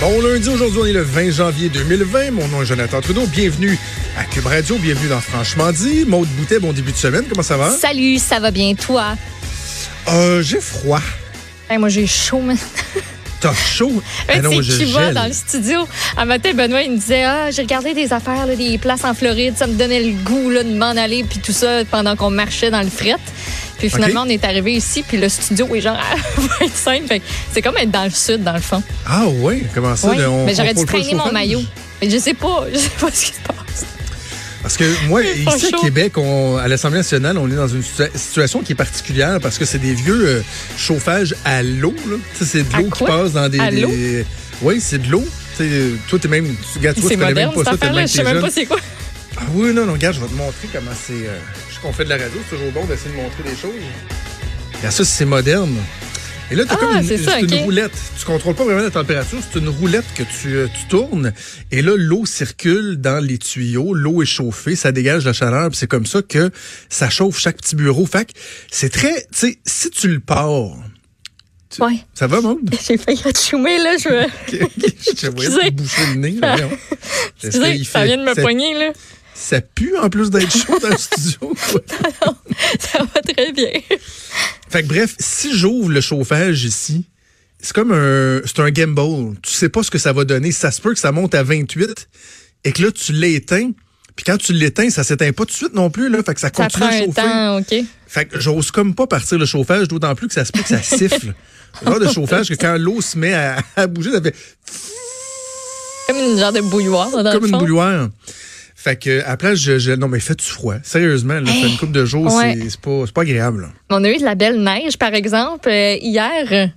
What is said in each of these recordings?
Bon lundi, aujourd'hui, on est le 20 janvier 2020. Mon nom est Jonathan Trudeau. Bienvenue à Cube Radio. Bienvenue dans Franchement dit. Maude Boutet, bon début de semaine. Comment ça va? Salut, ça va bien, toi? Euh, j'ai froid. Hey, moi, j'ai chaud, man. T'as chaud? Ah non, je tu vas dans le studio. Un matin, Benoît, il me disait Ah, j'ai regardé des affaires, là, des places en Floride. Ça me donnait le goût là, de m'en aller, puis tout ça, pendant qu'on marchait dans le fret. Puis finalement, on est arrivé ici, puis le studio est genre à 25. Fait que c'est comme être dans le sud, dans le fond. Ah oui? Comment ça? Oui, là, on- mais j'aurais dû traîner mon maillot. Mais je sais pas, je sais pas ce qui se passe. Parce que moi, ici à chaud. Québec, on- à l'Assemblée nationale, on est dans une situa- situation qui est particulière parce que c'est des vieux euh, chauffages à l'eau. C'est de À l'eau qui passe dans des... À Oui, c'est de l'eau. Toi, t'es même... tu- Regarde, toi, C'est tu connais même pas ça Je sais même pas c'est quoi. Oui, non, non, regarde, je vais te montrer comment c'est. euh, je sais qu'on fait de la radio, c'est toujours bon d'essayer de montrer des choses. Regarde ça, c'est moderne. Et là, tu as Ah, comme une, ça, une roulette. Tu contrôles pas vraiment la température, c'est une roulette que tu, euh, tu tournes. Et là, l'eau circule dans les tuyaux, l'eau est chauffée, ça dégage la chaleur, c'est comme ça que ça chauffe chaque petit bureau. Fait que c'est très. Tu sais, si tu le pars. Ouais. Ça va, Maud? J'ai failli être chumé, là. Je... je te voyais te boucher le nez. Il ça fait- vient de me ça- poigner, là. Ça pue en plus d'être chaud dans le studio. Ça va très bien. Fait que bref, si j'ouvre le chauffage ici, c'est comme un, c'est un gamble. Tu sais pas ce que ça va donner. Ça se peut que ça monte à 28 et que là, tu l'éteins. Puis quand tu l'éteins, ça s'éteint pas tout de suite non plus, là. Fait que ça Ça continue prend à un chauffer. temps, OK. Fait que j'ose comme pas partir le chauffage, d'autant plus que ça se peut que ça siffle. Le genre de chauffage que quand l'eau se met à, à bouger, ça fait Comme une genre de bouilloire, dans comme le une bouilloire. Fait que, à la place, je, je- non, mais fais-tu froid? Sérieusement, là, fait une couple de jours, Ouais. c'est, pas, pas agréable, là. On a eu de la belle neige, par exemple, euh, hier.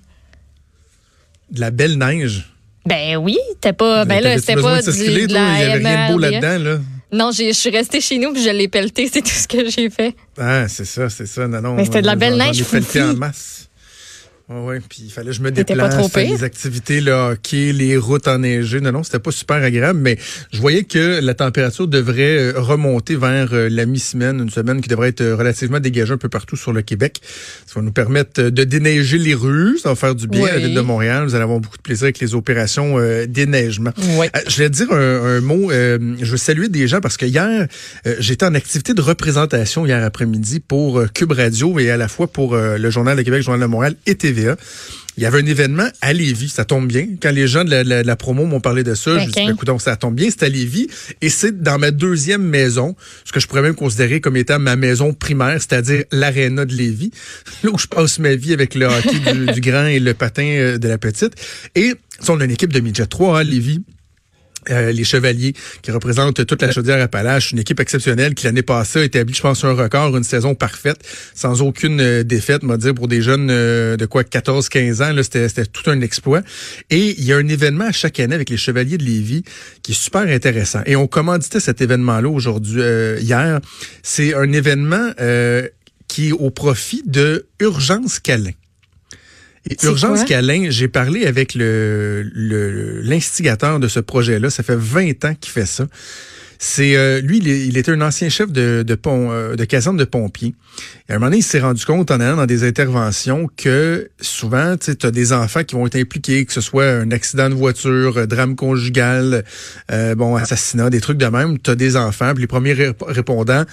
De la belle neige? Ben oui, c'était pas. Ben là, T'avais-tu c'était pas de du, de la Il y avait rien de beau là-dedans, là. Non, je suis restée chez nous puis je l'ai pelleté, c'est tout ce que j'ai fait. Ah, c'est ça, c'est ça. Non, non. Mais c'était de la belle neige foufie. en masse. Ouais, ouais, puis il fallait que je me pas déplace, pire? les activités, le hockey, les routes enneigées. Non, non, c'était pas super agréable, mais je voyais que la température devrait euh, remonter vers euh, la mi-semaine, une semaine qui devrait être euh, relativement dégagée un peu partout sur le Québec. Ça va nous permettre de déneiger les rues, ça va faire du bien à la Oui. ville de Montréal. Vous allez avoir beaucoup de plaisir avec les opérations euh, déneigement. Oui. Euh, Je vais dire un, un mot. euh, je veux saluer des gens parce que hier, j'étais en activité de représentation hier après-midi pour Cube Radio et à la fois pour le Journal de Québec, Journal de Montréal et TVA. Il y avait un événement à Lévis, ça tombe bien. Quand les gens de la, la- la promo m'ont parlé de ça, je Ok. dis, ben, écoute, donc, ça tombe bien, c'est à Lévis. Et c'est dans ma deuxième maison, ce que je pourrais même considérer comme étant ma maison primaire, c'est-à-dire l'aréna de Lévis, là où je passe ma vie avec le hockey du, du grand et le patin euh, de la petite. Et on a une équipe de midget 3 à Lévis. Euh, les Chevaliers, qui représentent toute la chaudière Appalaches, une équipe exceptionnelle qui l'année passée a établi, je pense, un record, une saison parfaite, sans aucune euh, défaite, m'a dire pour des jeunes euh, de quoi 14-15 ans, c'était, tout un exploit. Et il y a un événement à chaque année avec les Chevaliers de Lévis qui est super intéressant. Et on commanditait cet événement-là aujourd'hui, hier. C'est un événement qui est au profit de Urgence Câlin. Urgence? Câlin, j'ai parlé avec le le- l'instigateur de ce projet-là. Ça fait 20 ans qu'il fait ça. C'est euh, lui, il, était un ancien chef de de, pont, euh, de caserne de pompiers. Et à un moment donné, il s'est rendu compte en allant dans des interventions que souvent, tu as des enfants qui vont être impliqués, que ce soit un accident de voiture, euh, drame conjugal, euh, bon, assassinat, des trucs de même. Tu as des enfants, puis les premiers ré- répondants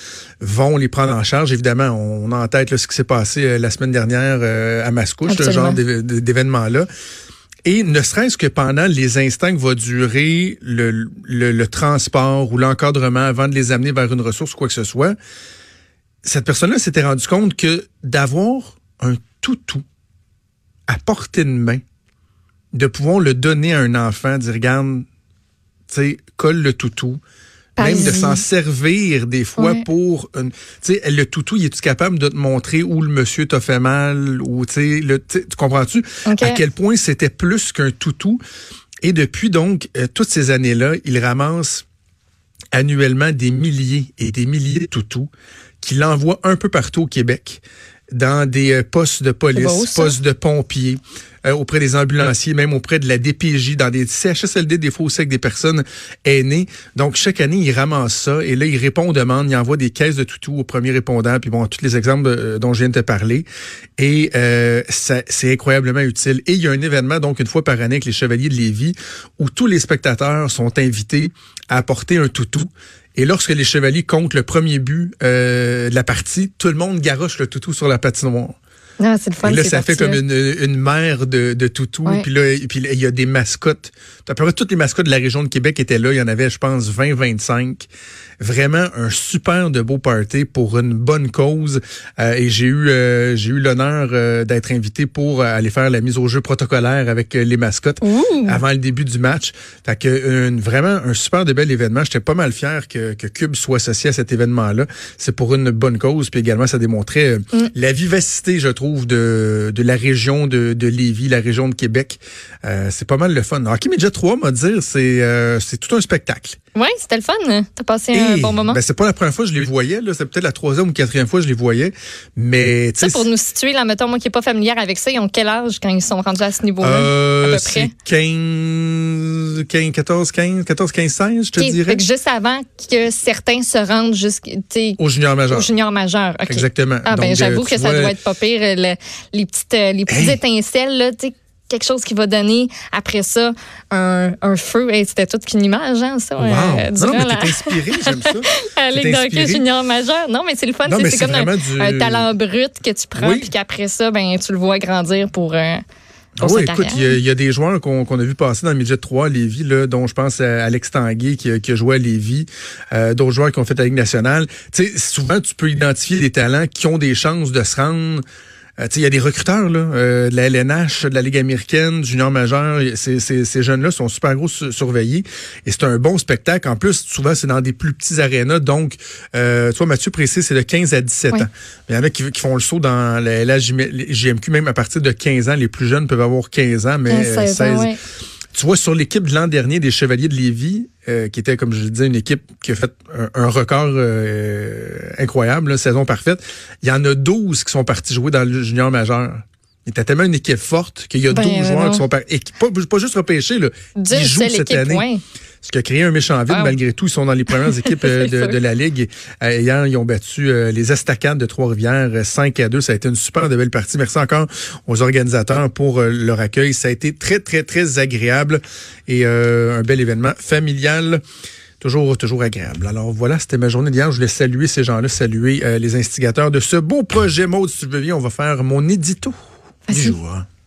vont les prendre en charge. Évidemment, on a en tête là, ce qui s'est passé la semaine dernière euh, à Mascouche, ce genre d'événement-là. Et ne serait-ce que pendant les instants que va durer le, le, transport ou l'encadrement avant de les amener vers une ressource ou quoi que ce soit, cette personne-là s'était rendu compte que d'avoir un toutou à portée de main, de pouvoir le donner à un enfant, dire regarde, tu sais, colle le toutou, même de s'en servir des fois Ouais. pour une, tu sais, le toutou, il est-tu capable de te montrer où le monsieur t'a fait mal ou tu sais, le, tu tu comprends-tu? À quel point c'était plus qu'un toutou. Et depuis donc euh, toutes ces années-là, il ramasse annuellement des milliers et des milliers de toutous qu'il envoie un peu partout au Québec dans des euh, postes de police, beau, postes de pompiers, euh, auprès des ambulanciers, même auprès de la DPJ, dans des CHSLD, des fois aussi avec des personnes aînées. Donc, chaque année, il ramasse ça et là, il répond aux demandes, il envoie des caisses de toutous aux premiers répondants, puis bon, tous les exemples euh, dont je viens de te parler. Et euh, ça- c'est incroyablement utile. Et il y a un événement, donc, une fois par année avec les Chevaliers de Lévis, où tous les spectateurs sont invités à apporter un toutou. Et lorsque les chevaliers comptent le premier but euh, de la partie, tout le monde garoche le toutou sur la patinoire. Ah, c'est le fun. Et là, ça fait comme une, une mer de, de toutous. Ouais. Puis là, et puis là, il y a des mascottes. À peu près toutes les mascottes de la région de Québec étaient là. Il y en avait, je pense, 20, 25. Vraiment un super de beau party pour une bonne cause. Euh, et j'ai eu euh, j'ai eu l'honneur euh, d'être invité pour aller faire la mise au jeu protocolaire avec les mascottes Ouh. avant le début du match. Fait que une- vraiment un super de bel événement. J'étais pas mal fier que, que Cube soit associé à cet événement-là. C'est pour une bonne cause. Puis également, ça démontrait Mm. la vivacité, je trouve, de, de la région de, de Lévis, la région de Québec. Euh, c'est pas mal le fun. Hockey Media 3, m'a dire, c'est euh, c'est tout un spectacle. Ouais, c'était le fun. T'as passé un bon moment. Ben, c'est pas la première fois que je les voyais. là. C'est peut-être la troisième ou quatrième fois que je les voyais. Mais Ça, pour nous situer, là, mettons, moi qui n'ai pas familière avec ça, ils ont quel âge quand ils sont rendus à ce niveau-là? euh, à peu c'est près? 15, 15, 14, 15, 14, 15, 16, je te Ok, dirais. fait que juste avant que certains se rendent jusqu'au Au junior majeur. junior majeur. OK. Exactement. Ah, ben, Donc, j'avoue euh, que tu ça vois- doit être pas pire. Le- les petites, euh, les petites Hey. étincelles, là, tu sais, quelque chose qui va donner après ça un, un feu. Hey, C'était toute qu'une image, hein, ça. Wow. euh, non, mais la, t'es inspiré, j'aime ça. la Ligue junior majeur. Non, mais c'est le fun. C'est comme un, vraiment du- un talent brut que tu prends, Oui. puis qu'après ça, ben, tu le vois grandir pour, euh, Ah oui, écoute, il y, a- il y a des joueurs qu'on a vu passer dans le midget 3 à Lévis, là, dont je pense à Alex Tanguay qui, a- qui a joué à Lévis, euh, d'autres joueurs qui ont fait la Ligue nationale. Tu sais, souvent, tu peux identifier des talents qui ont des chances de se rendre. Euh, il y a des recruteurs là, euh, de la LNH, de la Ligue américaine, du junior majeur. Ces, ces, ces jeunes-là sont super gros su- surveillés et c'est un bon spectacle. En plus, souvent, c'est dans des plus petits arénas. Donc, euh, tu vois, Mathieu Pressé, c'est de 15 à 17 Oui. ans. Il y en a qui, qui font le saut dans la LHJMQ, même à partir de 15 ans. Les plus jeunes peuvent avoir 15 ans, mais Euh, euh, 16 ans, ouais. tu vois, sur l'équipe de l'an dernier des Chevaliers de Lévis, euh, qui était, comme je le disais, une équipe qui a fait un, un record euh, incroyable, là, saison parfaite, il y en a 12 qui sont partis jouer dans le junior majeur. Il était tellement une équipe forte qu'il y a Ben, 12 ben joueurs non. qui sont par- et qui, pas, pas juste repêchés, là, qui jouent cette année. Ce qui a créé un méchant vide, Wow. malgré tout. Ils sont dans les premières équipes euh, de, la Ligue. Euh, hier, ils ont battu euh, les Estacades de Trois-Rivières euh, 5 à 2. Ça a été une super de belle partie. Merci encore aux organisateurs pour euh, leur accueil. Ça a été très, très, très agréable et euh, un bel événement familial. Toujours, toujours agréable. Alors voilà, c'était ma journée d'hier. Je voulais saluer ces gens-là, saluer euh, les instigateurs de ce beau projet. Maud, si tu veux bien, on va faire mon édito du jour.